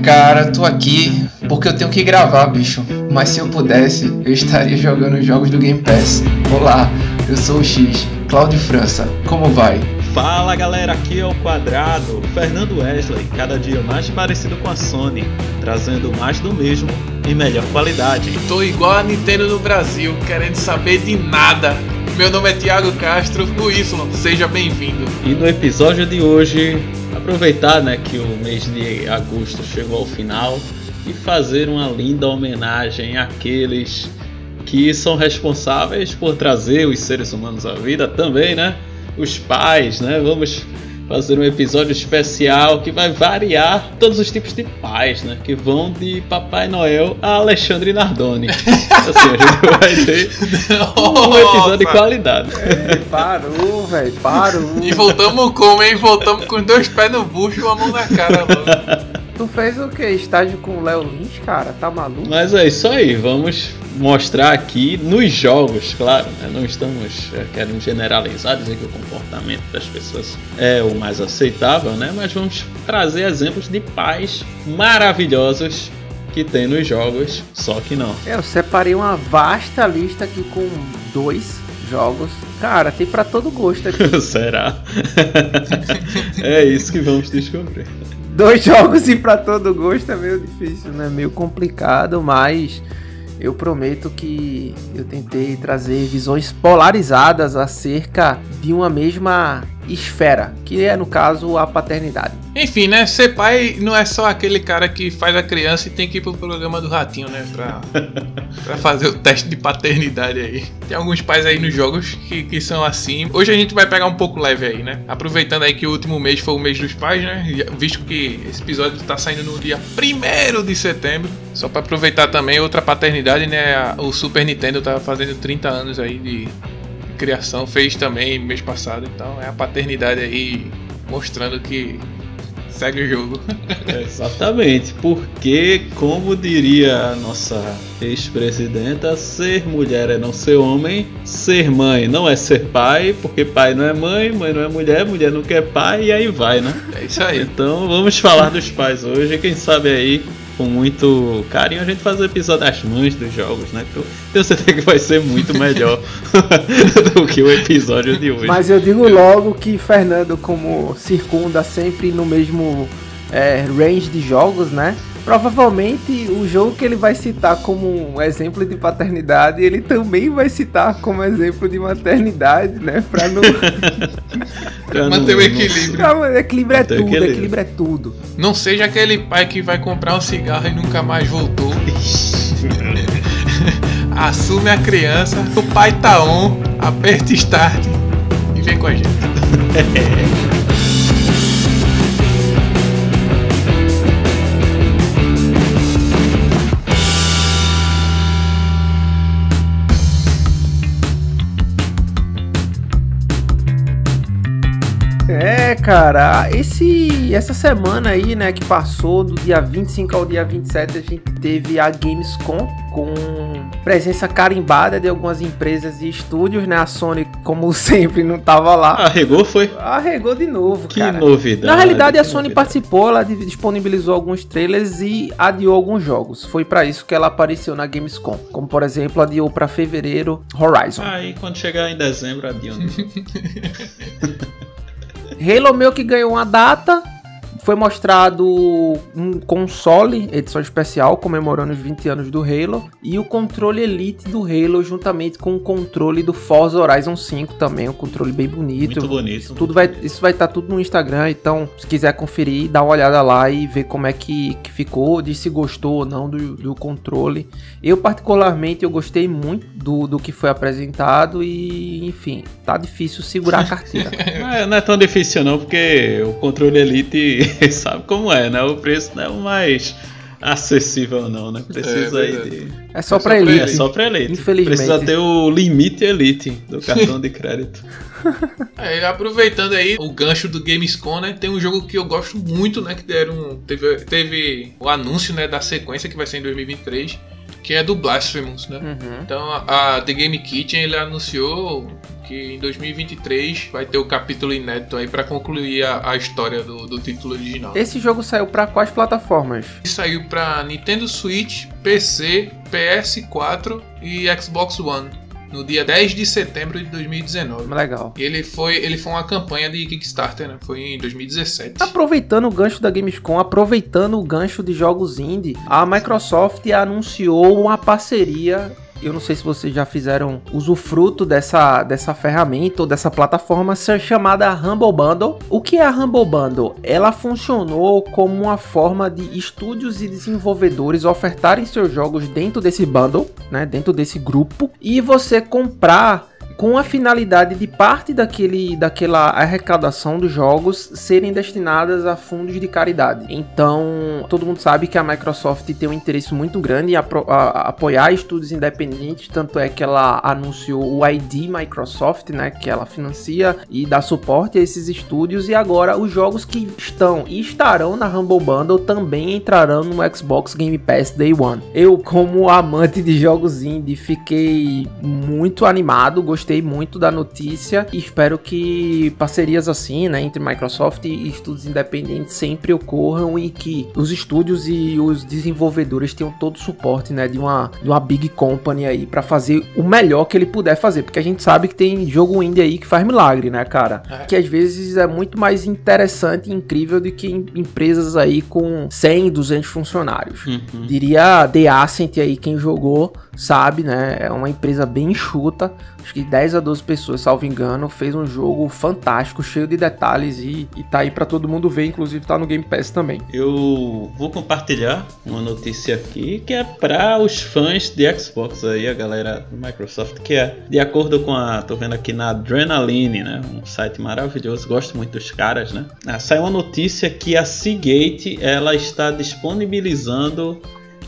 cara, tô aqui porque eu tenho que gravar, bicho. Mas se eu pudesse, eu estaria jogando jogos do Game Pass. Olá, eu sou o X, Cláudio França. Como vai? Fala galera, aqui é o Quadrado, Fernando Wesley, cada dia mais parecido com a Sony, trazendo mais do mesmo em melhor qualidade. Tô igual a Nintendo no Brasil, querendo saber de nada. Meu nome é Thiago Castro, o Y, seja bem-vindo. E no episódio de hoje, aproveitar né, que o mês de agosto chegou ao final e fazer uma linda homenagem àqueles que são responsáveis por trazer os seres humanos à vida também, né? Os pais, né? Vamos fazer um episódio especial que vai variar todos os tipos de pais, né? Que vão de Papai Noel a Alexandre Nardoni. assim, a gente vai ter um episódio de qualidade. É, parou, velho, parou. E voltamos como, hein? Voltamos com dois pés no bucho e uma mão na cara logo. Tu fez o que? Estágio com o Léo Lins, cara? Tá maluco? Mas é isso aí, vamos mostrar aqui nos jogos, claro, né? não estamos é, querendo generalizar, dizer que o comportamento das pessoas é o mais aceitável, né? Mas vamos trazer exemplos de pais maravilhosos que tem nos jogos, só que não. É, eu separei uma vasta lista aqui com dois jogos. Cara, tem para todo gosto aqui. Será? é isso que vamos descobrir dois jogos e para todo gosto é meio difícil, né? Meio complicado, mas eu prometo que eu tentei trazer visões polarizadas acerca de uma mesma esfera, que é no caso a paternidade. Enfim, né? Ser pai não é só aquele cara que faz a criança e tem que ir pro programa do ratinho, né? Pra, pra fazer o teste de paternidade aí. Tem alguns pais aí nos jogos que, que são assim. Hoje a gente vai pegar um pouco leve aí, né? Aproveitando aí que o último mês foi o mês dos pais, né? Visto que esse episódio tá saindo no dia 1 de setembro. Só para aproveitar também outra paternidade, né? O Super Nintendo tá fazendo 30 anos aí de criação. Fez também mês passado. Então é a paternidade aí mostrando que segue o jogo. Exatamente, porque, como diria a nossa ex-presidenta, ser mulher é não ser homem, ser mãe não é ser pai, porque pai não é mãe, mãe não é mulher, mulher não quer pai, e aí vai, né? É isso aí. Então vamos falar dos pais hoje, quem sabe aí com muito carinho a gente faz o episódio das mães dos jogos, né? Eu tenho certeza que vai ser muito melhor do que o episódio de hoje. Mas eu digo logo que Fernando, como circunda sempre no mesmo é, range de jogos, né? Provavelmente o jogo que ele vai citar como um exemplo de paternidade, ele também vai citar como exemplo de maternidade, né? Pra não. pra manter o equilíbrio. Pra, equilíbrio é tudo, equilíbrio. equilíbrio é tudo. Não seja aquele pai que vai comprar um cigarro e nunca mais voltou. Assume a criança, o pai tá on, aperta start e vem com a gente. cara, esse, essa semana aí, né, que passou, do dia 25 ao dia 27, a gente teve a Gamescom com presença carimbada de algumas empresas e estúdios, né? A Sony, como sempre, não tava lá. Arregou, foi? Arregou de novo, que cara. Que novidade. Na realidade, a Sony novidade. participou, ela disponibilizou alguns trailers e adiou alguns jogos. Foi para isso que ela apareceu na Gamescom. Como, por exemplo, adiou para fevereiro Horizon. Aí, quando chegar em dezembro, adiou. Halo meio que ganhou uma data, foi mostrado um console, edição especial, comemorando os 20 anos do Halo, e o controle Elite do Halo, juntamente com o controle do Forza Horizon 5 também, um controle bem bonito. Muito bonito. Tudo vai, isso vai estar tá tudo no Instagram, então se quiser conferir, dá uma olhada lá e ver como é que, que ficou, de se gostou ou não do, do controle. Eu particularmente, eu gostei muito do, do que foi apresentado e, enfim, tá difícil segurar a carteira. não, é, não é tão difícil não, porque o controle Elite sabe como é, né? O preço não é o mais acessível não, né? Precisa é, aí de... É só é pra elite. É só pra elite. Infelizmente. Precisa ter o limite elite do cartão de crédito. É, aproveitando aí o gancho do Gamescom, né? Tem um jogo que eu gosto muito, né? Que deram, teve, teve o anúncio né, da sequência que vai ser em 2023 que é do Blasphemous, né? Uhum. Então a, a, The Game Kitchen ele anunciou que em 2023 vai ter o capítulo inédito aí para concluir a, a história do, do, título original. Esse jogo saiu para quais plataformas? Saiu para Nintendo Switch, PC, PS4 e Xbox One no dia 10 de setembro de 2019. Legal. E ele foi, ele foi uma campanha de Kickstarter, né? Foi em 2017. Aproveitando o gancho da Gamescom, aproveitando o gancho de jogos indie, a Microsoft anunciou uma parceria eu não sei se vocês já fizeram usufruto dessa, dessa ferramenta ou dessa plataforma chamada Humble Bundle. O que é a Humble Bundle? Ela funcionou como uma forma de estúdios e desenvolvedores ofertarem seus jogos dentro desse bundle, né, dentro desse grupo, e você comprar com a finalidade de parte daquele, daquela arrecadação dos jogos serem destinadas a fundos de caridade. Então, todo mundo sabe que a Microsoft tem um interesse muito grande em a, a, apoiar estudos independentes, tanto é que ela anunciou o ID Microsoft, né, que ela financia e dá suporte a esses estúdios e agora os jogos que estão e estarão na Humble Bundle também entrarão no Xbox Game Pass Day One. Eu, como amante de jogos indie, fiquei muito animado, gostei gostei muito da notícia e espero que parcerias assim, né, entre Microsoft e estudos independentes sempre ocorram e que os estúdios e os desenvolvedores tenham todo o suporte, né, de uma, de uma big company aí para fazer o melhor que ele puder fazer, porque a gente sabe que tem jogo indie aí que faz milagre, né, cara? É. Que às vezes é muito mais interessante e incrível do que empresas aí com 100, 200 funcionários. Uhum. Diria The Ascent aí, quem jogou sabe, né? É uma empresa bem enxuta, acho que 10 a 12 pessoas, salvo engano, fez um jogo fantástico, cheio de detalhes e, e tá aí para todo mundo ver, inclusive tá no Game Pass também. Eu vou compartilhar uma notícia aqui que é para os fãs de Xbox aí, a galera do Microsoft, que é de acordo com a, tô vendo aqui na Adrenaline, né? Um site maravilhoso, gosto muito dos caras, né? Ah, saiu uma notícia que a Seagate ela está disponibilizando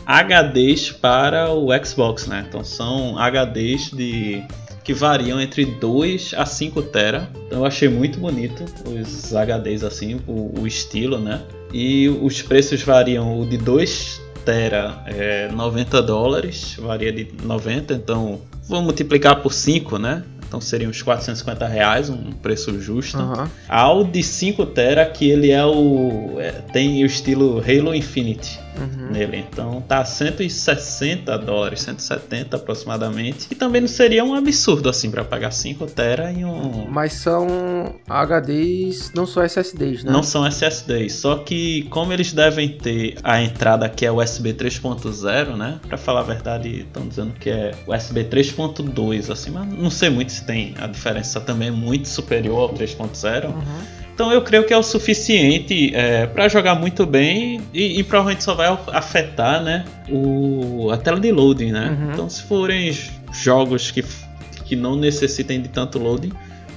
HDs para o Xbox, né? Então são HDs de que variam entre 2 a 5 tera. Então eu achei muito bonito os HDs assim, o, o estilo, né? E os preços variam o de 2 tera é 90 dólares, varia de 90, então vou multiplicar por 5, né? Então seriam uns 450 reais, um preço justo. Uhum. Ao de 5 tera que ele é o é, tem o estilo Halo Infinite uhum. nele. Então tá 160 dólares, 170 aproximadamente. E também não seria um absurdo assim para pagar 5 tera em um. Mas são HDs, não são SSDs, né? Não são SSDs. Só que como eles devem ter a entrada que é USB 3.0, né? Para falar a verdade, estão dizendo que é USB 3.2, assim, mas não sei muito se tem a diferença também é muito superior ao 3.0. Uhum. Então eu creio que é o suficiente é, para jogar muito bem e, e, provavelmente só vai afetar né, o, a tela de loading. Né? Uhum. Então se forem jogos que, que não necessitem de tanto loading,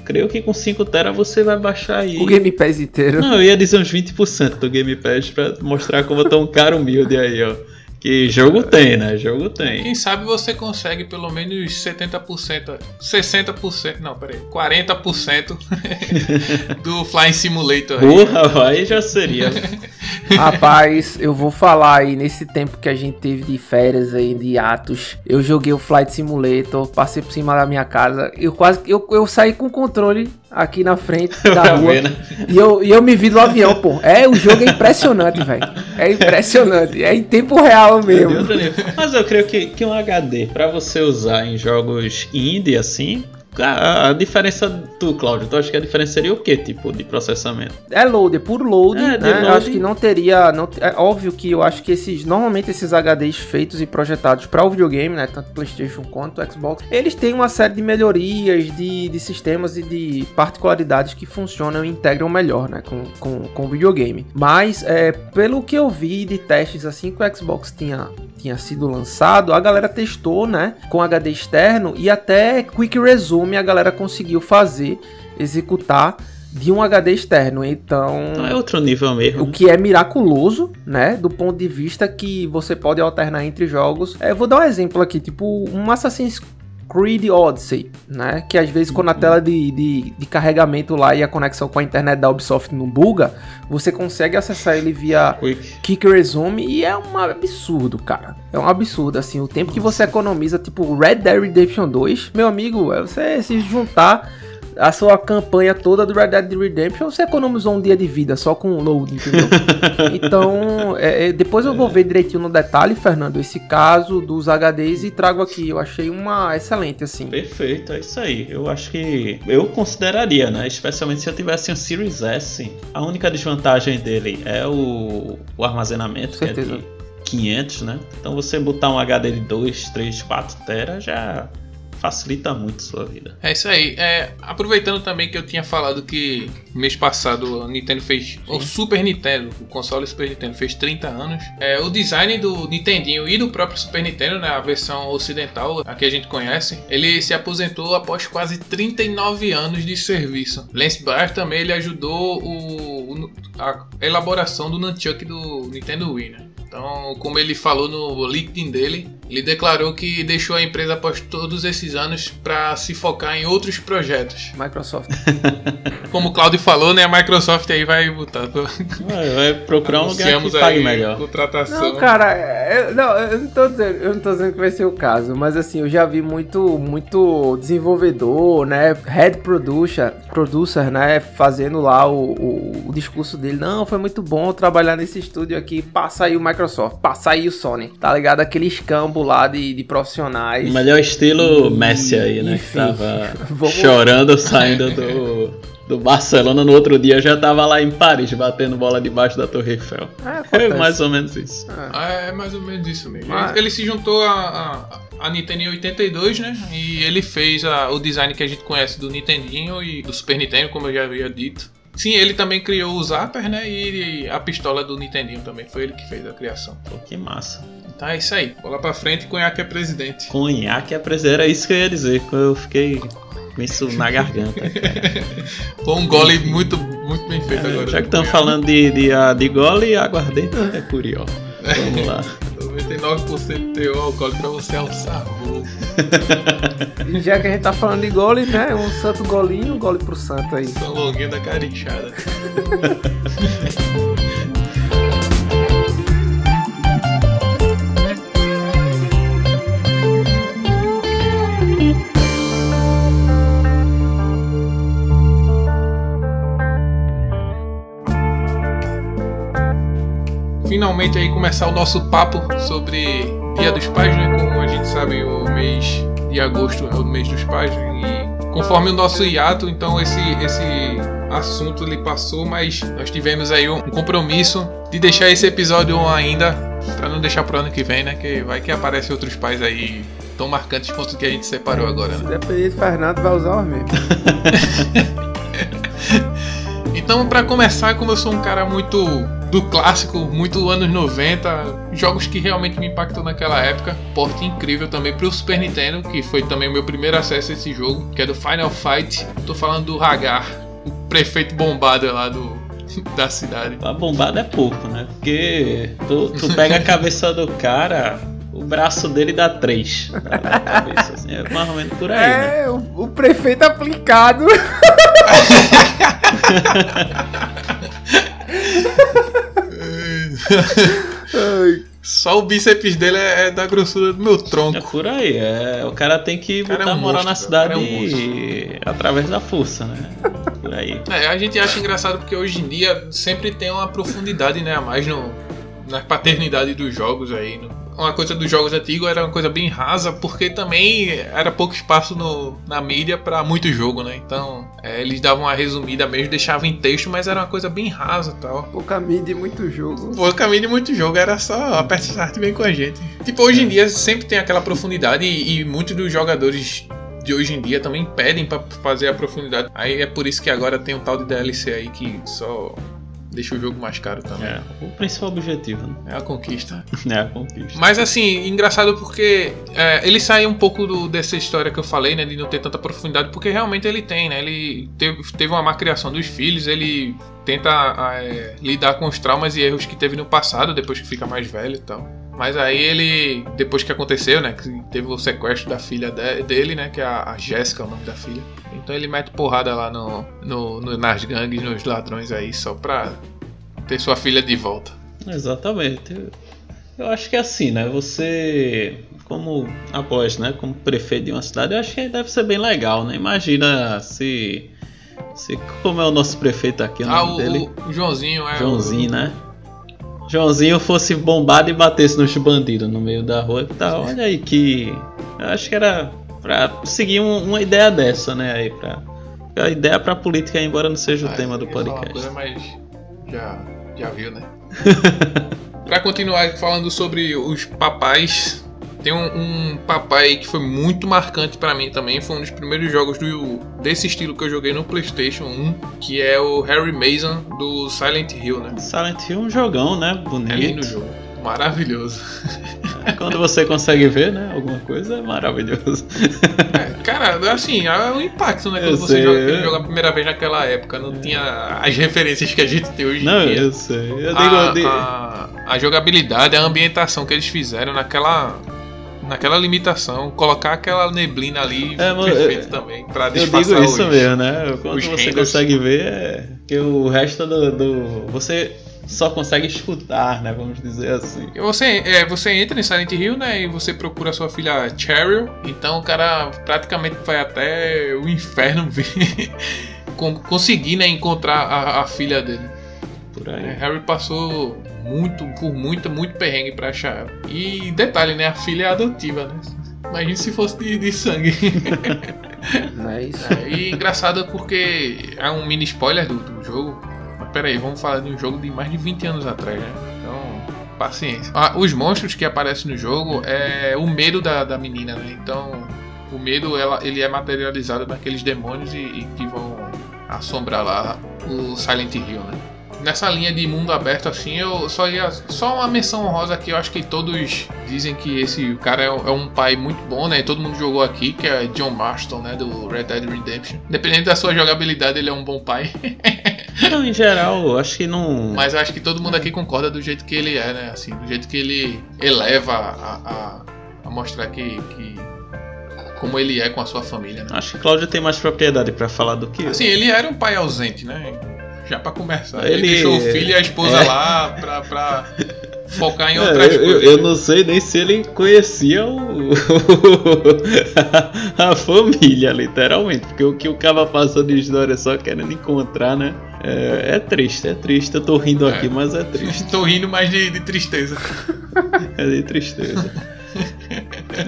creio que com 5 TB você vai baixar aí. O Game Pass inteiro. Não, eu ia dizer uns 20% do Game Pass para mostrar como eu tô um cara humilde aí, ó. Que jogo tem, né? Jogo tem. Quem sabe você consegue pelo menos 70%, 60%, não, peraí, 40% do Flying Simulator. Porra, aí já seria. Rapaz, eu vou falar aí, nesse tempo que a gente teve de férias aí, de atos, eu joguei o Flight Simulator, passei por cima da minha casa, eu quase, eu, eu saí com o controle aqui na frente da rua. Ver, né? e, eu, e eu me vi do avião, pô. É, o jogo é impressionante, velho. É impressionante. É em tempo real mesmo. Mas eu creio que, que um HD, para você usar em jogos indie assim, a, a, diferença do Cláudio, tu acha que a diferença seria o que tipo de processamento? É load, é puro load, é, né? Eu acho que não teria. Não, é óbvio que eu acho que esses. Normalmente esses HDs feitos e projetados para o videogame, né? Tanto PlayStation quanto Xbox, eles têm uma série de melhorias de, de sistemas e de particularidades que funcionam e integram melhor, né? Com, com, com o videogame. Mas, é, pelo que eu vi de testes assim que o Xbox tinha, tinha sido lançado, a galera testou, né? Com HD externo e até Quick Resume volume a galera conseguiu fazer, executar de um HD externo. Então. É outro nível mesmo. O que é miraculoso, né? Do ponto de vista que você pode alternar entre jogos. É, vou dar um exemplo aqui, tipo um Assassin's Creed Odyssey, né? Que às vezes quando a tela de, de, de, carregamento lá e a conexão com a internet da Ubisoft não buga, você consegue acessar ele via Quick. Kick Resume e é um absurdo, cara. É um absurdo, assim, o tempo que você economiza, tipo Red Dead Redemption 2, meu amigo, é você se juntar a sua campanha toda do Red Dead Redemption, você economizou um dia de vida só com o load, entendeu? então, é, é, depois eu vou ver direitinho no detalhe, Fernando, esse caso dos HDs e trago aqui. Eu achei uma excelente, assim. Perfeito, é isso aí. Eu acho que eu consideraria, né? Especialmente se eu tivesse um Series S. A única desvantagem dele é o, o armazenamento, que é de 500, né? Então você botar um HD de 2, 3, 4 TB já facilita muito sua vida. É isso aí. É, aproveitando também que eu tinha falado que mês passado a Nintendo fez. O Super Nintendo, o console Super Nintendo fez 30 anos. É, o design do Nintendinho e do próprio Super Nintendo, né, a versão ocidental, a que a gente conhece, ele se aposentou após quase 39 anos de serviço. Lance Baer também ele ajudou o, a elaboração do Nunchuck do Nintendo Wii. Né? Então, como ele falou no LinkedIn dele, ele declarou que deixou a empresa após todos esses anos para se focar em outros projetos. Microsoft. Como o Claudio falou, né? A Microsoft aí vai botar. Vai, vai procurar um lugar que pague melhor. Contratação. Não, cara, eu, não, eu não, tô dizendo, eu não tô dizendo que vai ser o caso, mas assim, eu já vi muito, muito desenvolvedor, né? Head producer, producer, né? Fazendo lá o, o, o discurso dele. Não, foi muito bom trabalhar nesse estúdio aqui. Passa aí o Microsoft, passa aí o Sony, tá ligado? Aquele escambo lá de, de profissionais. O melhor estilo Messi aí, né? Enfim, que tava vamos... chorando saindo do, do Barcelona. No outro dia já tava lá em Paris, batendo bola debaixo da Torre Eiffel. É, é mais ou menos isso. É, é mais ou menos isso mesmo. Mas... Ele se juntou a, a, a Nintendo em 82, né? E ele fez a, o design que a gente conhece do Nintendinho e do Super Nintendo, como eu já havia dito. Sim, ele também criou o Zapper, né? E a pistola do Nintendinho também. Foi ele que fez a criação. Pô, que massa. Tá, é isso aí. Bola pra frente, Cunhaque é presidente. Cunhaque é presidente, era isso que eu ia dizer. Eu fiquei com isso na garganta. Foi um gole muito, muito bem feito é, agora. Já que estamos falfalando de, de, de gole, aguardei é curió. Vamos lá. 99% teor alcoólico pra você alçar. E já que a gente tá falando de gole, né? Um santo golinho, um gole pro santo aí. São longuinho da carinchada. finalmente aí começar o nosso papo sobre Dia dos Pais, né? Como a gente sabe, o mês de agosto é o mês dos pais e conforme o nosso hiato, então esse esse assunto ele passou, mas nós tivemos aí um compromisso de deixar esse episódio ainda para não deixar pro ano que vem, né? Que vai que aparece outros pais aí tão marcantes quanto o que a gente separou agora, né? Se depender do Fernando, vai usar o mesmo. então, para começar, como eu sou um cara muito do clássico, muito anos 90, jogos que realmente me impactou naquela época. Porte incrível também pro Super Nintendo, que foi também o meu primeiro acesso a esse jogo, que é do Final Fight. Tô falando do Hagar, o prefeito bombado lá do, da cidade. A bombada é pouco, né? Porque tu, tu pega a cabeça do cara, o braço dele dá três. Cabeça, assim, é mais ou menos por aí. É, né? o, o prefeito aplicado. Só o bíceps dele é, é, da grossura do meu tronco. É por aí, é. O cara tem que cara botar é um moral na cidade é um através da força, né? Por aí. É, a gente acha engraçado porque hoje em dia sempre tem uma profundidade, né, a mais no, na paternidade dos jogos aí. No, uma coisa dos jogos antigos era uma coisa bem rasa, porque também era pouco espaço no, na mídia para muito jogo, né? Então é, eles davam uma resumida mesmo, deixavam em texto, mas era uma coisa bem rasa tal. Pouca mídia e muito jogo. Pouca mídia e muito jogo, era só aperte start bem com a gente. Tipo, hoje em dia sempre tem aquela profundidade e, e muitos dos jogadores de hoje em dia também pedem para fazer a profundidade. Aí é por isso que agora tem um tal de DLC aí que só deixa o jogo mais caro também. É, o principal objetivo, né? É a conquista. é a conquista. Mas assim, engraçado porque é, ele sai um pouco do, dessa história que eu falei, né? De não ter tanta profundidade, porque realmente ele tem, né? Ele teve, teve uma má criação dos filhos, ele tenta é, lidar com os traumas e erros que teve no passado, depois que fica mais velho e tal. Mas aí ele, depois que aconteceu, né? Que teve o sequestro da filha de- dele, né? Que é a, a Jéssica, o nome da filha. Então ele mete porrada lá no, no, no- nas gangues, nos ladrões aí, só pra ter sua filha de volta. Exatamente. Eu- acho que é assim, né? Você, como após, né? Como prefeito de uma cidade, eu acho que deve ser bem legal, né? Imagina se. se como é o nosso prefeito aqui, o Ah, nome o, dele? o Joãozinho é. Joãozinho, né? Joãozinho fosse bombado e batesse nos bandidos no meio da rua e tal. Olha aí que. Eu acho que era pra seguir um- uma ideia dessa, né? Aí pra. A ideia pra política, embora não seja o Ah, tema do uma podcast. Coisa, mas já, já viu, né? pra continuar falando sobre os papais, tem um, um papai que foi muito marcante pra mim também. Foi um dos primeiros jogos do, desse estilo que eu joguei no PlayStation 1, que é o Harry Mason do Silent Hill, né? Silent Hill é um jogão, né? Bonito. É lindo jogo. Maravilhoso. Quando você consegue ver, né? Alguma coisa é maravilhoso. É, cara, assim, é o impacto, né? Quando Eu você joga, eu- joga a primeira vez naquela época. Não tinha as referências que a gente tem hoje Não, em dia. eu sei. Eu digo, a, eu digo- a- a jogabilidade, a ambientação que eles fizeram naquela naquela limitação, colocar aquela neblina ali É, perfeito é- também pra eu disfarçar digo isso os- mesmo, né? Quando você renders. consegue ver, é que o resto do, do- Você só consegue escutar, né? Vamos dizer assim. Você, é, você entra em Silent Hill, né? E você procura sua filha Cheryl. Então o cara praticamente vai até o inferno ver. con- conseguir né, encontrar a, a filha dele. Por É, aí. Harry passou muito, por muito, muito perrengue pra achar. E detalhe, né? A filha é adotiva, né? Imagina se fosse de, de sangue. Não é? É, e engraçado porque é um mini spoiler do, do jogo. Mas peraí, vamos falar de um jogo de mais de 20 anos atrás, né? Então, paciência. Ah, os monstros que aparecem no jogo é o medo da, da menina, né? Então, o medo ela, ele é materializado naqueles demônios e, e que vão assombrar lá o Silent Hill, né? Nessa linha de mundo aberto assim, eu só ia. Só uma menção honrosa que eu acho que todos dizem que esse cara é, é um pai muito bom, né? Todo mundo jogou aqui, que é John Marston, né? Do Red Dead Redemption. Independente da sua jogabilidade, ele é um bom pai. Não, em geral, eu acho que não. Mas acho que todo mundo aqui concorda do jeito que ele é, né? Assim, do jeito que ele eleva a, a, a mostrar que, que. como ele é com a sua família, né? Acho que Cláudio tem mais propriedade pra falar do que eu. Assim, ele era um pai ausente, né? Já pra começar. Ele, Ele- deixou o filho e a esposa É. lá pra, pra focar em É, outras eu, coisas. eu não sei nem se ele conhecia o a família, literalmente, porque o que o cara passa de história é só querendo encontrar, né? É, é triste, é triste. Eu tô rindo aqui, mas é triste. Tô rindo mais de, de tristeza. É de tristeza.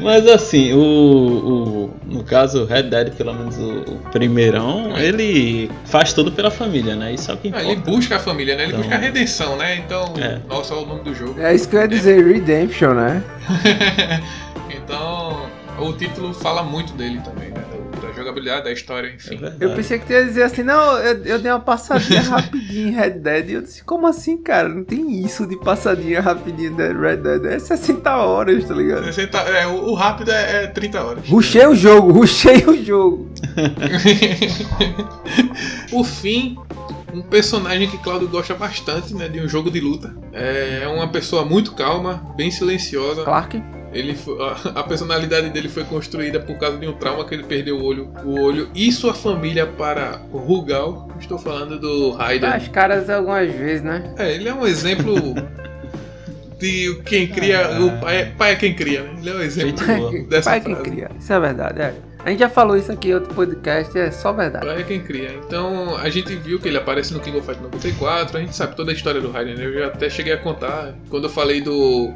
Mas assim, o, o- no caso, o Red Dead, pelo menos o, o primeirão, É. ele faz tudo pela família, né? Isso é o que Ah, importa. ele busca a família, né? Ele Então- busca a redenção, né? Então, É. nossa, olha o nome do jogo. É isso que eu ia dizer, Redemption, né? então, o título fala muito dele também, né? Da da história, É enfim. verdade. Eu pensei que tu ia dizer assim, não, eu, eu dei uma passadinha rapidinho em Red Dead. E eu disse, como assim, cara? Não tem isso de passadinha rapidinho de Red Dead. É 60 horas, tá ligado? 60 é, o, o rápido é, é 30 horas. Rushei o jogo, rushei o jogo. Por fim, um personagem que Claudio gosta bastante, né, de um jogo de luta. É uma pessoa muito calma, bem silenciosa. Clark? Ele foi- a, a personalidade dele foi construída por causa de um trauma que ele perdeu o olho, o olho e sua família para Rugal. Estou falando do Raiden. As caras algumas vezes, né? É, ele é um exemplo de quem cria, o pai, é- pai é quem cria, né? Ele é um exemplo Gente boa. dessa Pai quem frase. cria. Isso é verdade, é. A gente já falou isso aqui em outro podcast, é só verdade. Pai é quem cria. Então a gente viu que ele aparece no King of Fighters 94, a gente sabe toda a história do Raiden, né? eu já até cheguei a contar quando eu falei do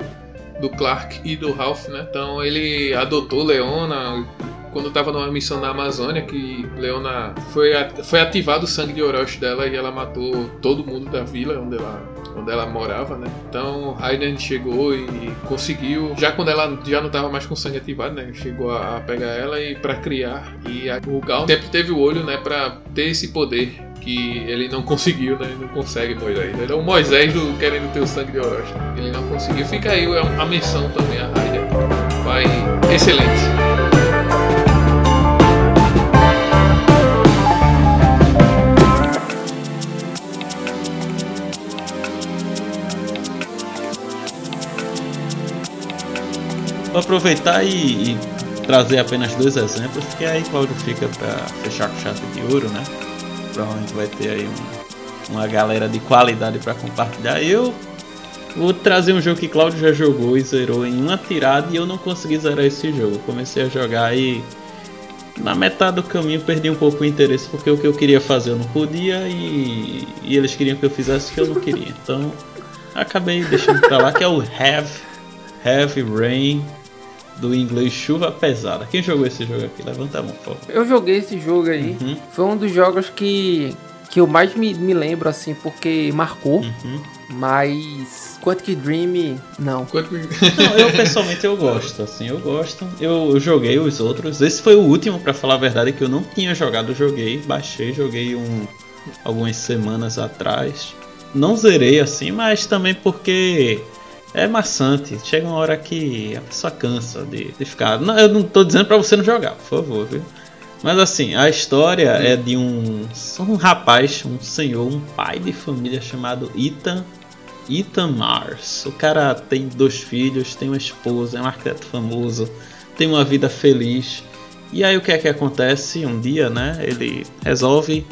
do Clark e do Ralph, né? Então ele adotou Leona quando tava numa missão na Amazônia que Leona foi foi ativado o sangue de Orochi dela e ela matou todo mundo da vila onde ela onde ela morava, né? Então Raiden chegou e conseguiu, já quando ela já não tava mais com sangue ativado, né? Chegou a, a pegar ela e para criar e a- o Gal sempre teve o olho, né, para ter esse poder que ele não conseguiu, né? Ele não consegue Moisés. Ele é o Moisés do querendo ter o sangue de Orochi. Ele não conseguiu. Fica aí a menção também a Raiden. Vai excelente. Vou aproveitar e, e trazer apenas dois exemplos, que aí Cláudio fica para fechar com chave de ouro, né? Provavelmente vai ter aí um, uma galera de qualidade para compartilhar. Eu vou trazer um jogo que Cláudio já jogou e zerou em uma tirada e eu não consegui zerar esse jogo. Comecei a jogar e na metade do caminho perdi um pouco o interesse porque o que eu queria fazer eu não podia e, e eles queriam que eu fizesse o que eu não queria. Então acabei deixando pra lá que é o Have Heavy Rain do inglês chuva pesada. Quem jogou esse jogo aqui? Levanta a mão, por favor. Eu joguei esse jogo aí. Uhum. Foi um dos jogos que, que eu mais me, me lembro, assim, porque marcou. Uhum. Mas Quantic Dream, não. Não, eu pessoalmente eu gosto, assim, eu gosto. Eu, joguei os outros. Esse foi o último, pra falar a verdade, que eu não tinha jogado. Joguei, baixei, joguei um algumas semanas atrás. Não zerei assim, mas também porque é maçante. Chega uma hora que a pessoa cansa de, de ficar. Não, eu não tô dizendo pra você não jogar, por favor, viu? Mas assim, a história é de um, um rapaz, um senhor, um pai de família chamado Ethan Ethan Mars. O cara tem dois filhos, tem uma esposa, é um arquiteto famoso, tem uma vida feliz. E aí o que é que acontece? Um dia, né? Ele resolve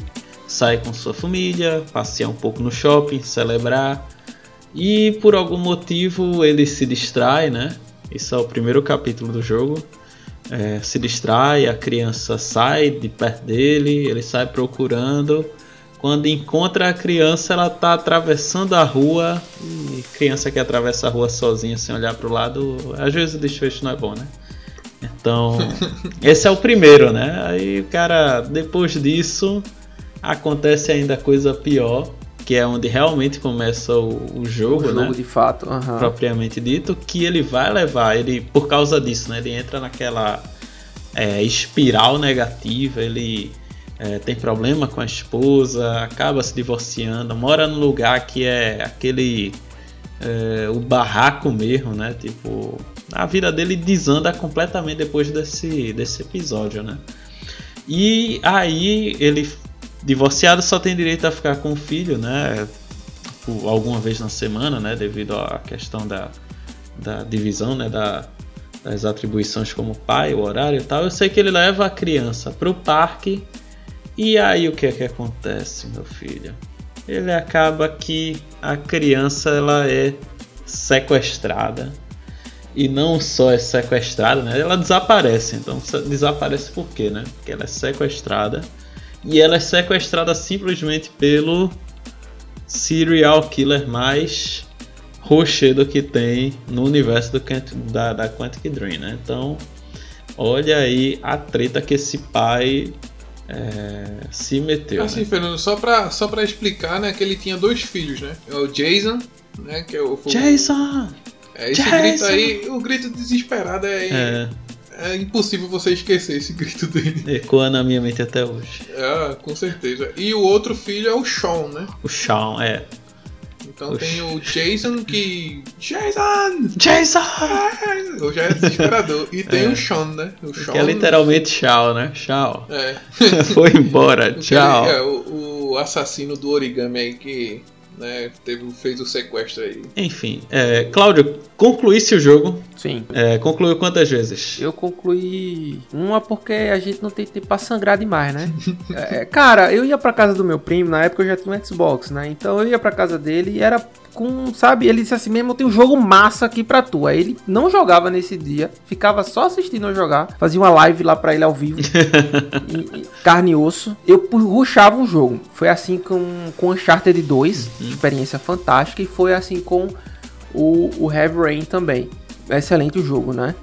sair com sua família, passear um pouco no shopping, celebrar. E por algum motivo ele se distrai, né? Isso é o primeiro capítulo do jogo. É, se distrai, a criança sai de perto dele, ele sai procurando. Quando encontra a criança, ela tá atravessando a rua. E criança que atravessa a rua sozinha sem olhar pro lado, às vezes o desfecho não é bom, né? Então, esse é o primeiro, né? Aí o cara, depois disso, acontece ainda coisa pior, que é onde realmente começa o, o jogo, O jogo né? de fato. aham. propriamente dito, que ele vai levar, ele por causa disso, né? Ele entra naquela é, espiral negativa, ele é, tem problema com a esposa, acaba se divorciando, mora num lugar que é aquele é, o barraco mesmo, né? Tipo, a vida dele desanda completamente depois desse, desse episódio, né? E aí ele divorciado só tem direito a ficar com o filho, né? Por alguma vez na semana, né? Devido à questão da, da divisão, né? Da, das atribuições como pai, o horário e tal. Eu sei que ele leva a criança pro parque. E aí o que é que acontece, meu filho? Ele acaba que a criança ela é sequestrada. E não só é sequestrada, né? Ela desaparece. Então desaparece por quê, né? Porque ela é sequestrada. E ela é sequestrada simplesmente pelo serial killer mais rochedo que tem no universo do, da, da Quantic Dream, né? Então, olha aí a treta que esse pai é, se meteu. Assim, né? Fernando, só pra, só pra explicar, né, que ele tinha dois filhos, né? É o Jason, né, que é o... Jason! É, esse Jason! grito aí, o grito desesperado é, É, é impossível você esquecer esse grito dele. ecoa na minha mente até hoje. É, com certeza. E o outro filho é o Sean, né? O Shawn, é. Então Oxi. tem o Jason que... Jason! Jason! Eu já é desesperador. E tem É. o Sean, né? O Sean... Que é literalmente Shaw, né? Shaw. É. Foi embora, tchau. É, o, o assassino do origami aí que né, teve, fez o sequestro aí. Enfim, é, Cláudio, concluísse o jogo. Sim. É, concluiu quantas vezes? Eu concluí uma porque a gente não tem tempo pra sangrar demais, né? É, cara, eu ia pra casa do meu primo, na época eu já tinha um Xbox, né? Então eu ia pra casa dele e era com, sabe, ele disse assim mesmo, eu tenho um jogo massa aqui pra tu. Aí ele não jogava nesse dia, ficava só assistindo eu jogar, fazia uma live lá pra ele ao vivo, e- e carne e osso. Eu rushava um jogo. Foi assim com, com Uncharted 2, experiência fantástica, e foi assim com o, o Heavy Rain também. Excelente o jogo, né?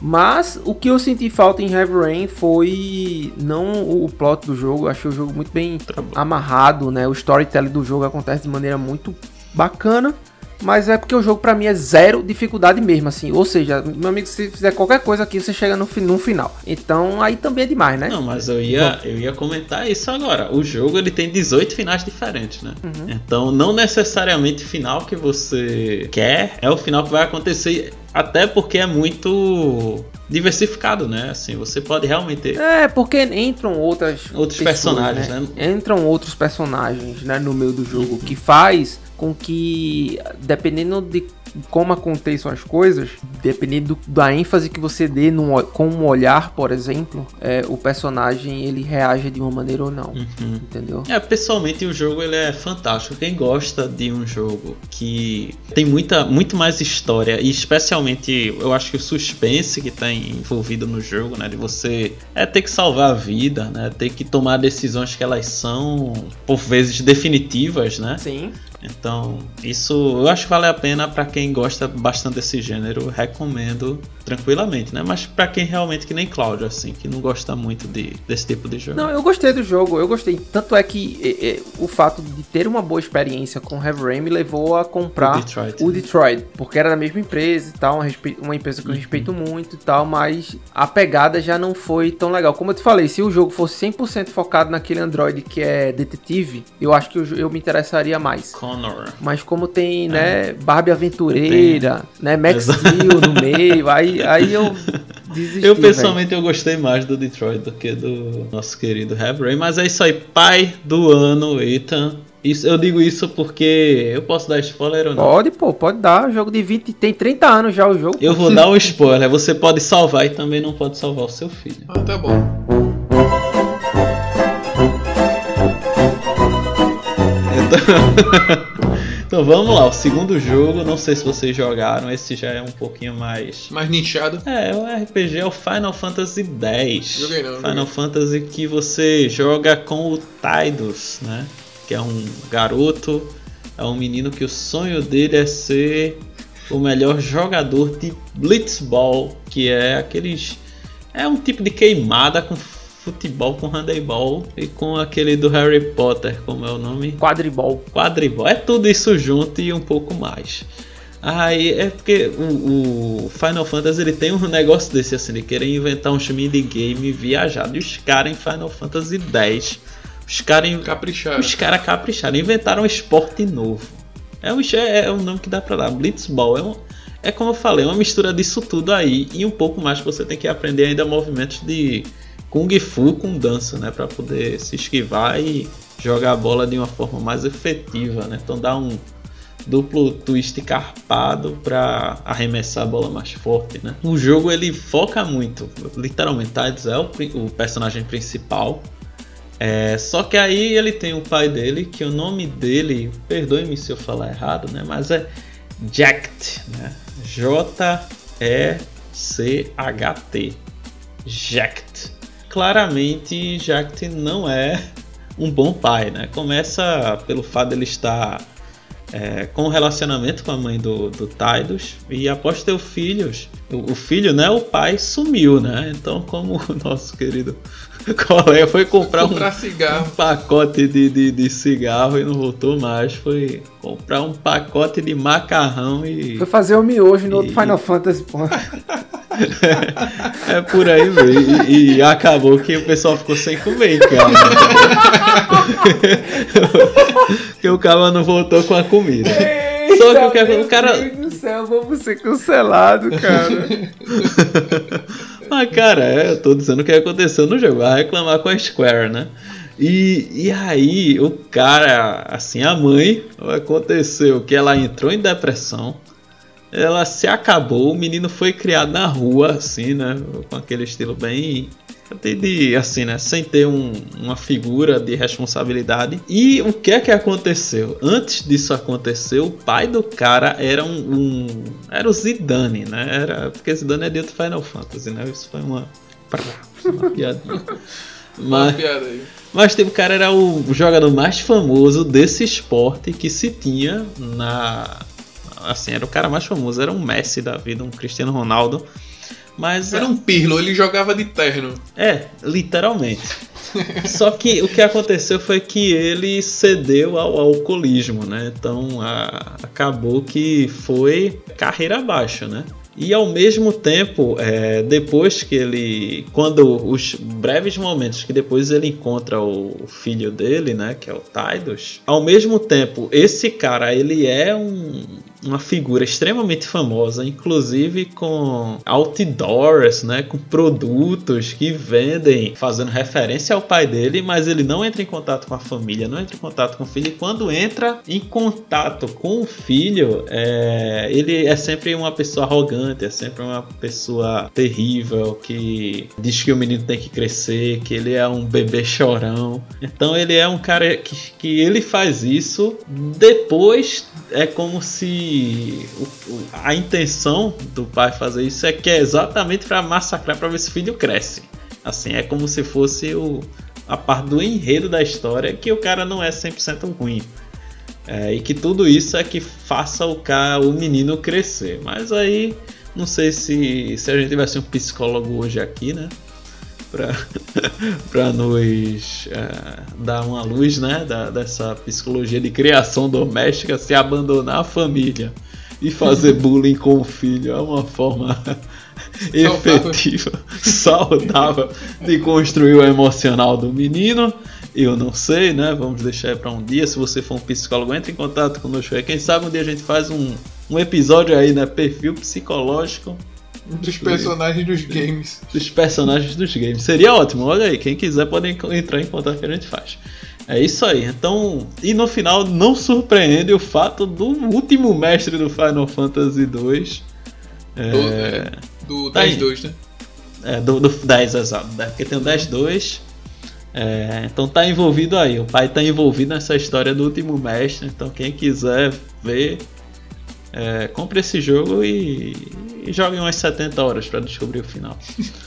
Mas o que eu senti falta em Heavy Rain foi não o plot do jogo, achei o jogo muito bem amarrado, né? O storytelling do jogo acontece de maneira muito bacana, mas é porque o jogo pra mim é zero dificuldade mesmo, assim. Ou seja, meu amigo, se fizer qualquer coisa aqui, você chega no, no final. Então aí também é demais, né? Não, mas eu ia, eu ia comentar isso agora. O jogo ele tem 18 finais diferentes, né? Uhum. Então não necessariamente o final que você quer é o final que vai acontecer. Até porque é muito diversificado, né? Assim, você pode realmente ter. É, porque entram outras Outros personagens, né? Entram outros personagens, né, no meio do jogo, que faz com que, dependendo de, como aconteçam as coisas, dependendo do, da ênfase que você dê num, com um olhar, por exemplo, é, o personagem ele reage de uma maneira ou não. Uhum. Entendeu? É, pessoalmente o jogo ele é fantástico. Quem gosta de um jogo que tem muita, muito mais história, e especialmente eu acho que o suspense que está envolvido no jogo, né? De você é ter que salvar a vida, né? Ter que tomar decisões que elas são, por vezes, definitivas, né? Sim. Então, isso eu acho que vale a pena para quem gosta bastante desse gênero, recomendo tranquilamente, né? Mas para quem realmente que nem Cláudio assim, que não gosta muito de, desse tipo de jogo. Não, eu gostei do jogo, eu gostei. Tanto é que é, é, o fato de ter uma boa experiência com Heavy Rain me levou a comprar o Detroit, o Detroit porque era da mesma empresa e tal, uma, uma empresa que eu uhum. respeito muito e tal, mas a pegada já não foi tão legal. Como eu te falei, se o jogo fosse 100% focado naquele Android que é detetive, eu acho que eu, eu me interessaria mais. Connor. Mas como tem, né, Barbie Aventureira, tem. né, Max Steel no meio, aí, aí eu desisti, Eu pessoalmente véio. eu gostei mais do Detroit do que do nosso querido Heavy mas é isso aí, pai do ano, Ethan. Isso, eu digo isso porque eu posso dar spoiler ou não? Pode, pô, pode dar. Jogo de 20, tem 30 anos já o jogo. Eu vou dar um spoiler. Você pode salvar e também não pode salvar o seu filho. Ah, tá bom. Então... então vamos lá, o segundo jogo, não sei se vocês jogaram, esse já é um pouquinho mais. Mais nichado. É, o RPG é o Final Fantasy X. Joguei não. Final joguei. Fantasy que você joga com o Tidus, né? Que é um garoto, é um menino que o sonho dele é ser o melhor jogador de Blitzball, que é aqueles. É um tipo de queimada com futebol com handebol e com aquele do Harry Potter, como é o nome? Quadribol. Quadribol. É tudo isso junto e um pouco mais. Aí é porque o, o, Final Fantasy ele tem um negócio desse assim, de querer inventar um minigame viajado. E os caras em Final Fantasy X, os caras capricharam. Os caras capricharam, inventaram um esporte novo. É um, é, é um nome que dá pra dar. Blitzball é um, é como eu falei, uma mistura disso tudo aí e um pouco mais que você tem que aprender ainda movimentos de Kung Fu com dança, né? Para poder se esquivar e jogar a bola de uma forma mais efetiva, né? Então dá um duplo twist carpado para arremessar a bola mais forte, né? O jogo ele foca muito, literalmente, Tides é o, o, personagem principal. É, só que aí ele tem o pai dele, que o nome dele, perdoe-me se eu falar errado, né? Mas é Jact, né? J-E-C-H-T. Jact claramente Jact não é um bom pai, né? Começa pelo fato dele estar é, com um relacionamento com a mãe do, do Tidus e após ter filhos, o, o, filho, né? O pai sumiu, né? Então, como o nosso querido colega foi comprar, comprar um, cigarro. um pacote de, de, de, cigarro e não voltou mais, foi comprar um pacote de macarrão e. Foi fazer o miojo no e... outro Final Fantasy, pô. é por aí mesmo. E, e, acabou que o pessoal ficou sem comer, cara. Porque o cara não voltou com a comida. Eita, Só que o, que, o cara. Meu Deus do céu, vamos ser cancelados, cara. Mas, cara, é, eu tô dizendo o que aconteceu no jogo. Vai reclamar com a Square, né? E, e aí, o cara, assim, a mãe, aconteceu que ela entrou em depressão ela se acabou, o menino foi criado na rua, assim, né? Com aquele estilo bem. De, assim, né? Sem ter um, uma figura de responsabilidade. E o que é que aconteceu? Antes disso acontecer, o pai do cara era um. um era o Zidane, né? Era, porque Zidane é de outro Final Fantasy, né? Isso foi uma. Uma piadinha. Mas, mas tipo, o cara era o jogador mais famoso desse esporte que se tinha na, assim, era o cara mais famoso, era um Messi da vida, um Cristiano Ronaldo. Mas era um pirlo, ele jogava de terno. É, literalmente. Só que o que aconteceu foi que ele cedeu ao alcoolismo, né? Então a, acabou que foi carreira abaixo, né? E ao mesmo tempo, é, depois que ele. Quando os breves momentos que depois ele encontra o filho dele, né? Que é o Tidus. Ao mesmo tempo, esse cara, ele é um uma figura extremamente famosa, inclusive com outdoors, né, com produtos que vendem, fazendo referência ao pai dele, mas ele não entra em contato com a família, não entra em contato com o filho. E quando entra em contato com o filho, é, ele é sempre uma pessoa arrogante, é sempre uma pessoa terrível que diz que o menino tem que crescer, que ele é um bebê chorão. Então ele é um cara que, que ele faz isso depois é como se a intenção do pai fazer isso é que é exatamente para massacrar para ver se o filho cresce. Assim, é como se fosse o, a parte do enredo da história que o cara não é 100% ruim. É, e que tudo isso é que faça o cara, o menino crescer. Mas aí, não sei se, se a gente tivesse um psicólogo hoje aqui, né? Para nos é, dar uma luz né, da, dessa psicologia de criação doméstica, se abandonar a família e fazer bullying com o filho é uma forma efetiva, saudável de construir o emocional do menino. Eu não sei, né? Vamos deixar para um dia. Se você for um psicólogo, entre em contato conosco aí. Quem sabe um dia a gente faz um, um episódio aí, né? Perfil psicológico dos personagens dos games. Dos personagens dos games. Seria ótimo, olha aí. Quem quiser pode entrar em contato que a gente faz. É isso aí. Então, e no final não surpreende o fato do último mestre do Final Fantasy 2. É, do, tá 10-2, né? É, do, do 10, exato. Né? Porque tem o 10-2. É, então tá envolvido aí. O pai tá envolvido nessa história do último mestre. Então quem quiser ver, é, compre esse jogo e, e jogue umas 70 horas para descobrir o final.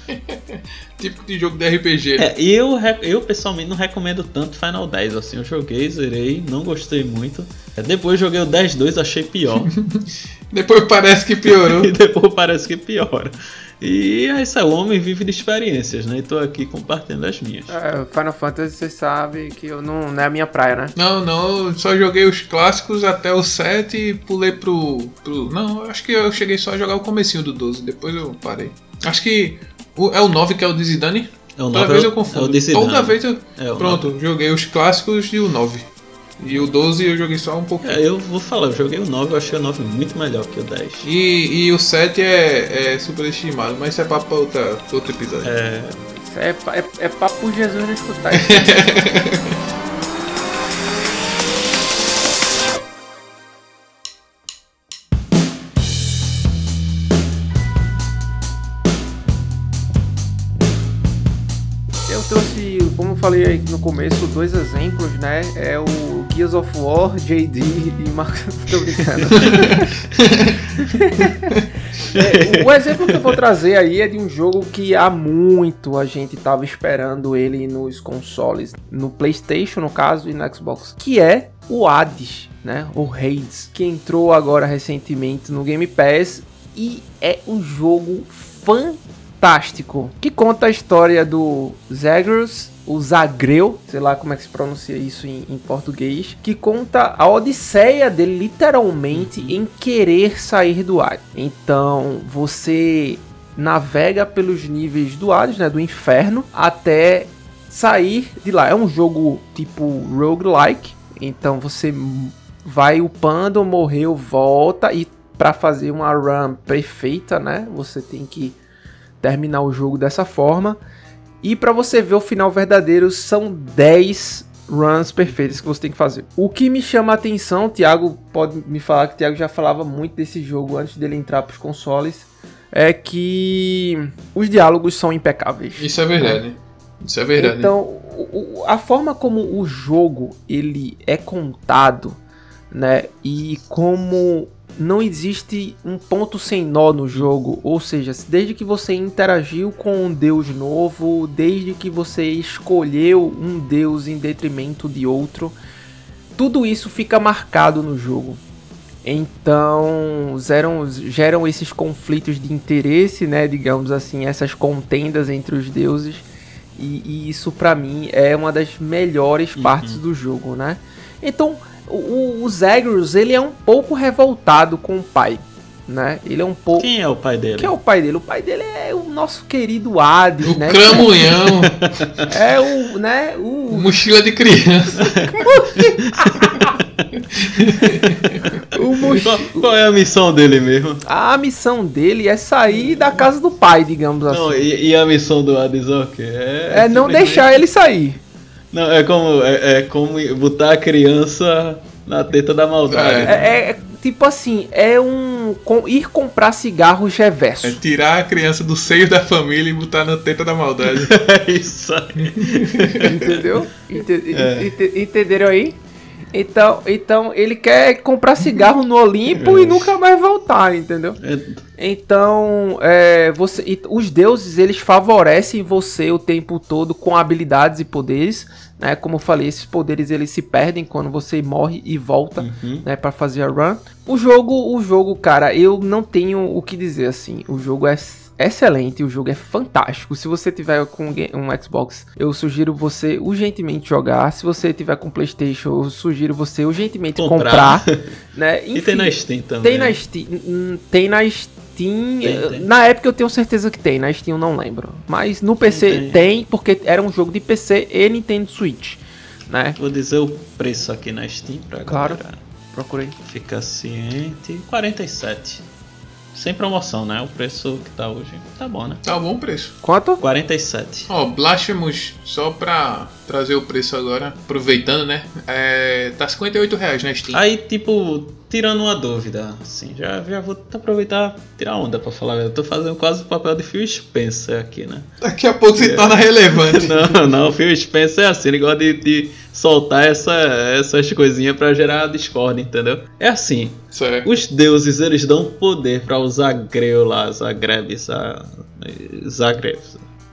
Típico de jogo de RPG. Né? É, eu, eu pessoalmente não recomendo tanto Final 10. Assim, eu joguei, zerei, não gostei muito. É, depois joguei o 10-2, achei pior. depois parece que piorou. e depois parece que piora. E é isso, o homem vive de experiências, né? E tô aqui compartilhando as minhas. É, Final Fantasy, você sabe que eu não, não é a minha praia, né? Não, não, só joguei os clássicos até o 7 e pulei pro, pro. Não, acho que eu cheguei só a jogar o comecinho do 12, depois eu parei. Acho que o, é o 9 que é o de Zidane? É o Toda vez eu confundo. É. Toda vez eu. É Pronto, 9. joguei os clássicos e o 9. E o 12 eu joguei só um pouco. É, eu vou falar, eu joguei o 9, eu achei o 9 muito melhor que o 10. E, e o 7 é, é superestimado, mas isso é papo pra outra, outro episódio. É. É, é, é papo Jesus não escutar no começo, dois exemplos, né? É o Gears of War, JD e Marcos. Tô brincando. é, o exemplo que eu vou trazer aí é de um jogo que há muito a gente tava esperando ele nos consoles, no PlayStation, no caso, e no Xbox, que é o Hades, né? O Hades, que entrou agora recentemente no Game Pass e é um jogo fantástico que conta a história do Zagreus o Zagreu, sei lá como é que se pronuncia isso em, em português, que conta a odisseia dele literalmente em querer sair do Hades. Então você navega pelos níveis do Hades, né, do inferno, até sair de lá. É um jogo tipo roguelike, então você vai upando, morreu, volta e para fazer uma run perfeita, né, você tem que terminar o jogo dessa forma. E para você ver o final verdadeiro, são 10 runs perfeitas que você tem que fazer. O que me chama a atenção, o Thiago pode me falar que o Thiago já falava muito desse jogo antes dele entrar para os consoles, é que os diálogos são impecáveis. Isso é verdade. Isso é verdade. Então, a forma como o jogo ele é contado, né, e como não existe um ponto sem nó no jogo, ou seja, desde que você interagiu com um deus novo, desde que você escolheu um deus em detrimento de outro, tudo isso fica marcado no jogo. Então geram, geram esses conflitos de interesse, né, digamos assim, essas contendas entre os deuses. E, e isso para mim é uma das melhores uhum. partes do jogo, né? Então o, o Zagreus, ele é um pouco revoltado com o pai. Né? Ele é um pouco. Quem é o pai dele? Quem é o pai dele? O pai dele é o nosso querido Hades, o né? Cramunhão. É o, né? O... Mochila de criança. o. Qual, qual é a missão dele mesmo? A missão dele é sair da casa do pai, digamos Não, assim. e, e a missão do Hades é o quê? É não deixar ele sair. Não, é como, é, é como botar a criança na teta da maldade. É. É, é tipo assim, é um. com- ir comprar cigarros É reverso. tirar a criança do seio da família e botar na teta da maldade. É isso aí. Entendeu? Ente- É. ente- Entenderam aí? Então, então ele quer comprar cigarro no Olimpo e nunca mais voltar, entendeu? É, Então, é, você, os deuses eles favorecem você o tempo todo com habilidades e poderes, né? Como eu falei, esses poderes eles se perdem quando você morre e volta, Uhum. né? Para fazer a run. O jogo, o jogo, cara, eu não tenho o que dizer assim. O jogo é excelente, o jogo é fantástico. Se você tiver com um Xbox, eu sugiro você urgentemente jogar. Se você tiver com PlayStation, eu sugiro você urgentemente Comprar. comprar, né? E tem Enfim, na Steam também. tem na Steam. hum, Tem na Steam. Tem, tem. Na época eu tenho certeza que tem, na Steam eu não lembro. Mas no PC tem. tem. porque era um jogo de PC e Nintendo Switch. Né? Vou dizer o preço aqui na Steam pra Claro. galera Procurei. ficar ciente. 47. Sem promoção, né? O preço que tá hoje. Tá bom, né? Tá bom preço. Quanto? 47. Ó, Blasphemous, só pra trazer o preço agora, aproveitando, né? É, tá 58 reais na Steam. Aí, tipo, tirando uma dúvida, assim, já, já vou aproveitar tirar onda pra falar. Eu tô fazendo quase o papel de Phil Spencer aqui, né? Daqui a pouco se torna relevante. Não, não, o Phil Spencer é assim, ele gosta de, de soltar essa, essas coisinhas pra gerar discórdia, entendeu? É assim, Certo. os deuses eles dão poder pra usar Greu lá, Zagreb, Za- Zagreb,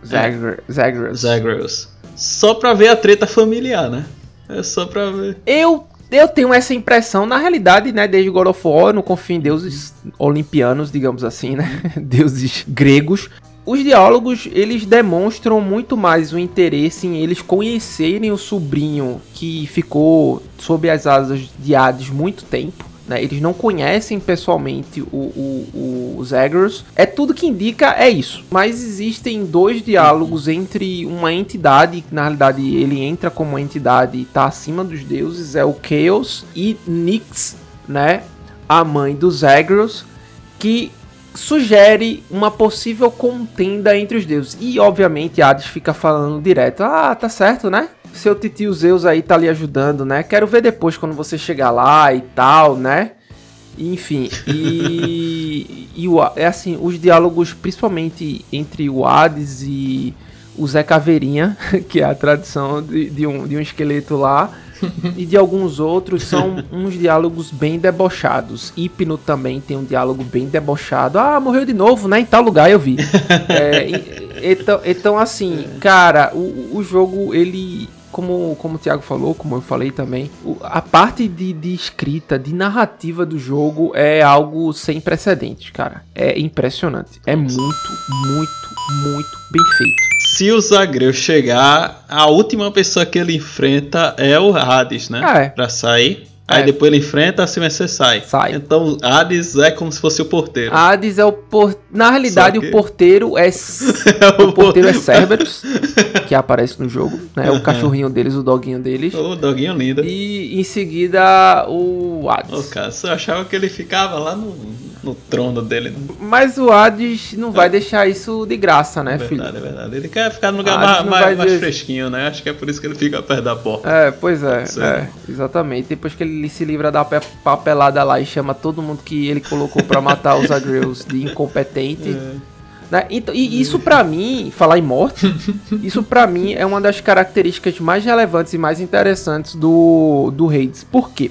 Zagre- Zagreus. Zagreus, só pra ver a treta familiar, né? É só pra ver. Eu, eu tenho essa impressão, na realidade, né? Desde God of War, eu não confio em deuses olimpianos, digamos assim, né? deuses gregos. Os diálogos, eles demonstram muito mais o interesse em eles conhecerem o sobrinho que ficou sob as asas de Hades muito tempo. Né? Eles não conhecem pessoalmente o, o, o. É tudo que indica é isso. Mas existem dois diálogos entre uma entidade, que na realidade ele entra como uma entidade e está acima dos deuses, é o Chaos, e Nyx, né? A mãe do Zagreus, que sugere uma possível contenda entre os deuses. E obviamente Hades fica falando direto: "Ah, tá certo, né? Seu titio Zeus aí tá lhe ajudando, né? Quero ver depois quando você chegar lá e tal, né?" Enfim, e, e o, é assim, os diálogos, principalmente entre o Hades e o Zé Caveirinha, que é a tradição de, de um, de um esqueleto lá, e de alguns outros são uns diálogos bem debochados. Hipno também tem um diálogo bem debochado. Ah, morreu de novo, né? Em tal lugar eu vi. É, então, então, assim, cara, o, o jogo, ele. Como, como o Thiago falou, como eu falei também, a parte de, de escrita, de narrativa do jogo é algo sem precedentes, cara. É impressionante. É muito, muito, muito bem feito. Se o Zagreu chegar, a última pessoa que ele enfrenta é o Hades, né? Ah, é. Pra sair. Aí É. depois ele enfrenta, se vencer, sai. Sai. Então Hades é como se fosse o porteiro. Hades é o por... Na realidade, que- o porteiro é. o porteiro é Cerberus, que aparece no jogo, né? O cachorrinho deles, o doguinho deles. Ô, doguinho lindo. E em seguida o Hades. Ô, cara, você achava que ele ficava lá no, no trono dele. Mas o Hades não vai deixar isso de graça, né, É filho? verdade, é verdade. Ele quer ficar no lugar mais, mais, mais fresquinho, né? Acho que é por isso que ele fica perto da porta. É, pois é, é, exatamente. Depois que ele se livra da pe- papelada lá e chama todo mundo que ele colocou pra matar os Agreus de incompetente. Né? Então, e isso pra mim, falar em morte, isso pra mim é uma das características mais relevantes e mais interessantes do, do Hades. Por quê?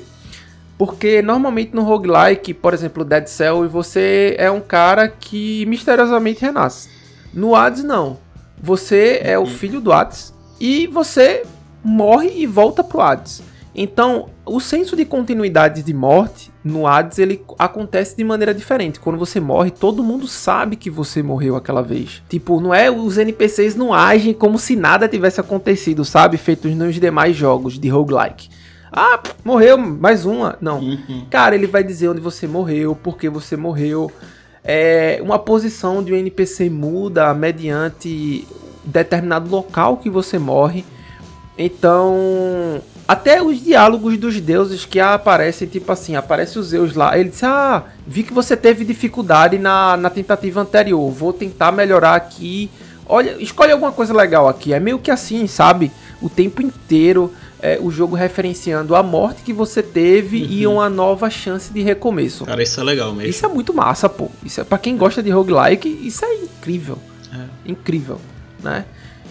Porque normalmente no roguelike, por exemplo, Dead Cell, você é um cara que misteriosamente renasce. No Hades, não. Você é o filho do Hades e você morre e volta pro Hades. Então, o senso de continuidade de morte no Hades ele acontece de maneira diferente. Quando você morre, todo mundo sabe que você morreu aquela vez. Tipo, não é os NPCs não agem como se nada tivesse acontecido, sabe? Feitos nos demais jogos de roguelike. Ah, morreu, mais uma. Não. Uhum. Cara, ele vai dizer onde você morreu, por que você morreu. É, uma posição de um NPC muda mediante determinado local que você morre. Então, Até os diálogos dos deuses que aparecem, tipo assim, aparece os Zeus lá. Ele disse: Ah, vi que você teve dificuldade na, na tentativa anterior. Vou tentar melhorar aqui. Olha, escolhe alguma coisa legal aqui. É meio que assim, sabe? O tempo inteiro é, o jogo referenciando a morte que você teve uhum. e uma nova chance de recomeço. Cara, isso é legal mesmo. Isso é muito massa, pô. Isso é para quem gosta de roguelike, isso é incrível. É. Incrível, né?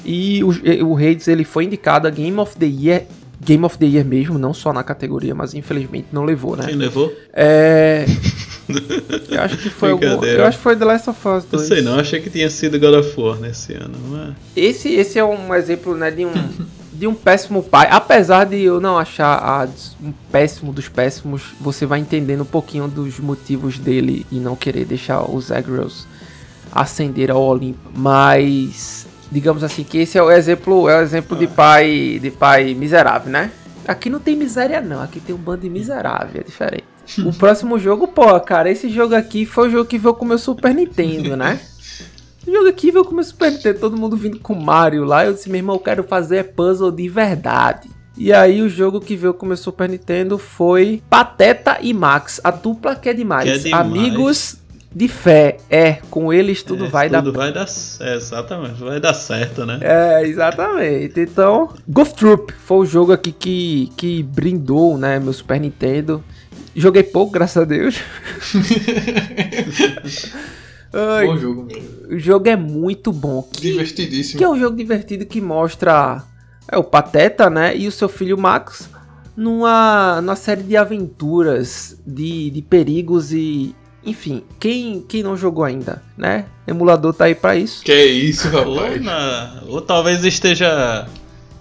E o, o Hades ele foi indicado a Game of the Year Game of the Year mesmo, não só na categoria, mas infelizmente não levou, né? Quem levou? É. eu acho que foi algum... Eu acho que foi The Last of Us 2. Não sei não, achei que tinha sido God of War nesse ano. Mas... Esse, esse é um exemplo né, de um de um péssimo pai. Apesar de eu não achar a, um péssimo dos péssimos, você vai entendendo um pouquinho dos motivos dele e não querer deixar os Agros ascender ao Olimpo. Mas digamos assim que esse é o exemplo, é o exemplo de pai, de pai miserável, né? Aqui não tem miséria não, aqui tem um bando de miserável, é diferente. o próximo jogo, pô, cara, esse jogo aqui foi o jogo que veio com o meu Super Nintendo, né? Jogo aqui veio com o Super Nintendo, todo mundo vindo com Mario lá. Eu disse, meu irmão, eu quero fazer puzzle de verdade. E aí o jogo que veio com o Super Nintendo foi Pateta e Max, a dupla que é demais. Que é demais. Amigos de fé, é, com eles tudo é, vai tudo dar. Tudo vai dar, é, exatamente, vai dar certo, né? É, exatamente. Então, Golf Troop foi o jogo aqui que, que brindou, né, meu Super Nintendo. Joguei pouco, graças a Deus. Ai, bom jogo. O jogo é muito bom. Que, Divertidíssimo. Que é um jogo divertido que mostra é, o Pateta, né? E o seu filho Max numa, numa série de aventuras, de, de perigos e. Enfim, quem, quem não jogou ainda, né? Emulador tá aí pra isso. Que é isso, rapaz. Ou, na, ou talvez esteja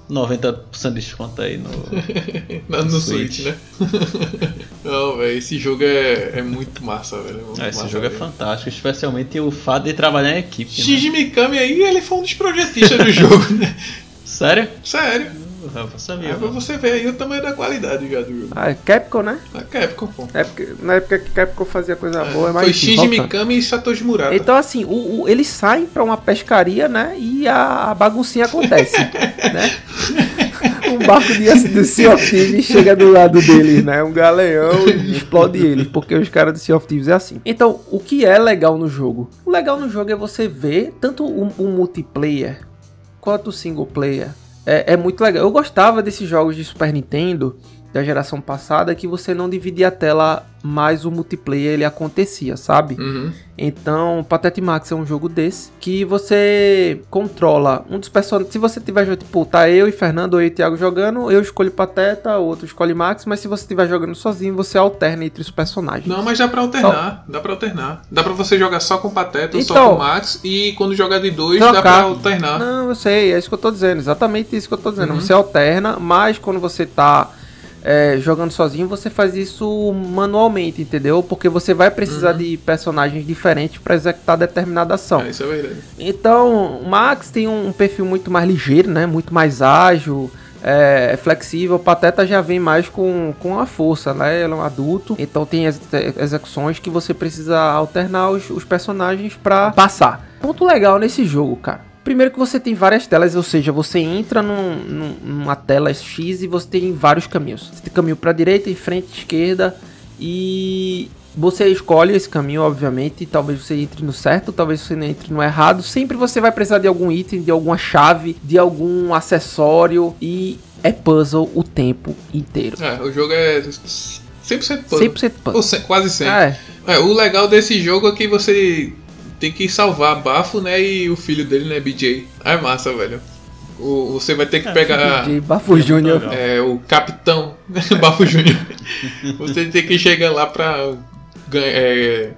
90% de desconto aí no, no, no Switch. Switch, né? Não, velho, esse jogo é, é muito massa, velho. É é, esse massa, jogo véio. é fantástico, especialmente o fato de trabalhar em equipe. Né? Shinji né? Mikami aí, ele foi um dos projetistas do jogo, né? Sério? Sério. Sabia, é pra você ver aí o tamanho da qualidade já do jogo. Ah, é Capcom, né? A Capcom, pô. É porque, na época que Capcom fazia coisa é, boa, é mais Foi Shinji Mikami e Satoshi Murata. Então, assim, o, o, eles saem pra uma pescaria, né? E a baguncinha acontece, né? Um barco de, do Sea of Thieves chega do lado deles, né? Um galeão e explode eles, porque os caras do Sea of Thieves é assim. Então, o que é legal no jogo? O legal no jogo é você ver tanto o, o multiplayer quanto o single player é, é, muito legal. Eu gostava desses jogos de Super Nintendo da geração passada que você não dividia a tela, mas o multiplayer ele acontecia, sabe? Uhum. Então, Patete Max é um jogo desse que você controla um dos personagens. Se você tiver, tipo, tá eu e Fernando ou eu e Thiago jogando, eu escolho Pateta, o outro escolhe Max, mas se você estiver jogando sozinho, você alterna entre os personagens. Não, mas dá pra alternar, só... dá pra alternar. Dá pra você jogar só com Pateta, então, só com Max, e quando jogar de dois, trocar. dá pra alternar. Não, eu sei, é isso que eu tô dizendo, exatamente isso que eu tô dizendo. Uhum. Você alterna, mas quando você tá é, jogando sozinho, você faz isso manualmente, entendeu? Porque você vai precisar uhum. de personagens diferentes para executar determinada ação. É, isso é verdade. Então, o Max tem um perfil muito mais ligeiro, né? Muito mais ágil. É, flexível, o Pateta já vem mais com, com a força, né? Ele é um adulto, então tem ex execuções que você precisa alternar os, os personagens para passar. Ponto legal nesse jogo, cara Primeiro que você tem várias telas, ou seja, você entra num, num, numa tela X e você tem vários caminhos. Você tem caminho para direita, em frente, esquerda e você escolhe esse caminho, obviamente. Talvez você entre no certo, talvez você não entre no errado. Sempre você vai precisar de algum item, de alguma chave, de algum acessório e é puzzle o tempo inteiro. É, o jogo é 100% puzzle. 100% puzzle. Ou quase 100%. É. é. o legal desse jogo é que você tem que salvar Bafo, né? E o filho dele, né? BJ. É massa, velho. O, você vai ter que é, pegar. BJ, Bafo Júnior. É, o capitão Bafo Júnior. você tem que chegar lá pra ganhar. É,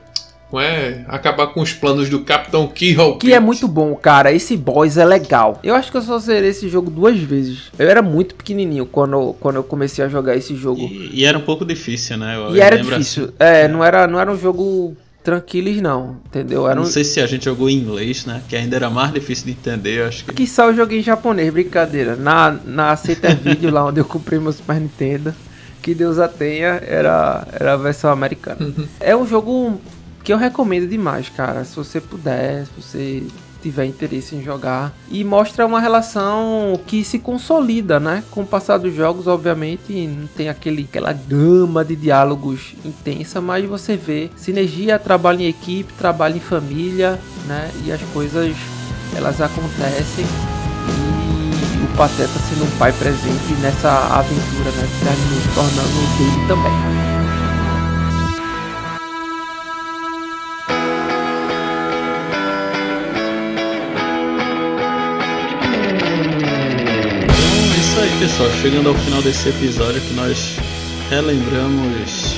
é, acabar com os planos do Capitão Keyhole. Que é muito bom, cara. Esse boss é legal. Eu acho que eu só zerei esse jogo duas vezes. Eu era muito pequenininho quando, quando eu comecei a jogar esse jogo. E, e era um pouco difícil, né? Eu e era difícil. Assim. É, não era, não era um jogo tranquilos não, entendeu? Era não um... sei se a gente jogou em inglês, né? Que ainda era mais difícil de entender, acho que... Que só eu joguei em japonês, brincadeira. Na, na Aceita Vídeo, lá onde eu comprei meu Super Nintendo, que Deus a tenha, era, era a versão americana. Uhum. É um jogo que eu recomendo demais, cara. Se você puder, se você tiver interesse em jogar. E mostra uma relação que se consolida, né? Com o passar dos jogos, obviamente, não tem aquele, aquela gama de diálogos intensa, mas você vê sinergia, trabalho em equipe, trabalho em família, né? E as coisas elas acontecem e o Pateta sendo um pai presente nessa aventura, né? Terminou se tornando dele também. Pessoal, chegando ao final desse episódio que nós relembramos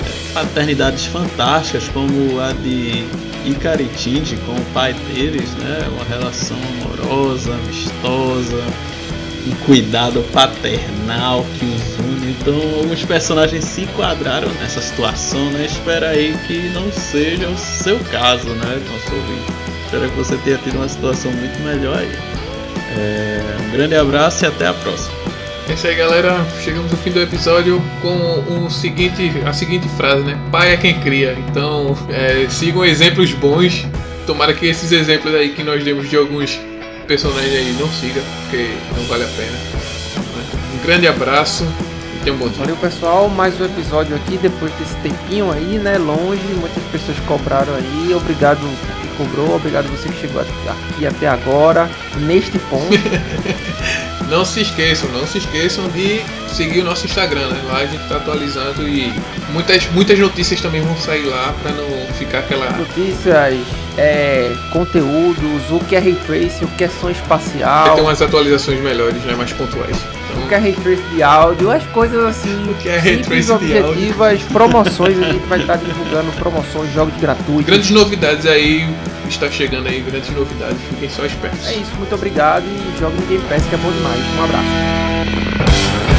é, paternidades fantásticas como a de Ikari e Tindy com o pai deles, né? Uma relação amorosa, amistosa, um cuidado paternal que os une. Então alguns personagens se enquadraram nessa situação, né? Espera aí que não seja o seu caso, né, nosso ouvinte. Espero que você tenha tido uma situação muito melhor aí. É, um grande abraço e até a próxima. É isso aí, galera. Chegamos ao fim do episódio com o seguinte, a seguinte frase, né? Pai é quem cria. Então, é, sigam exemplos bons. Tomara que esses exemplos aí que nós demos de alguns personagens aí não siga, porque não vale a pena. Um grande abraço e tenham um bom dia. Valeu, pessoal. Mais um episódio aqui depois desse tempinho aí, né? Longe. Muitas pessoas cobraram aí. Obrigado cobrou. Obrigado você que chegou aqui até agora, neste ponto. não se esqueçam, não se esqueçam de seguir o nosso Instagram, né? Lá a gente tá atualizando e muitas, muitas notícias também vão sair lá para não ficar aquela. Notícias, é, conteúdos, o que é ray tracing, o que é som espacial. Ter umas atualizações melhores, né? Mais pontuais. O que é ray trace de áudio, as coisas assim. O que é trace objetivas, promoções, a gente vai estar divulgando promoções, jogos gratuitos. Grandes novidades aí, está chegando aí, grandes novidades, fiquem só espertos. É isso, muito obrigado e jogue no Game Pass que é bom demais. Um abraço.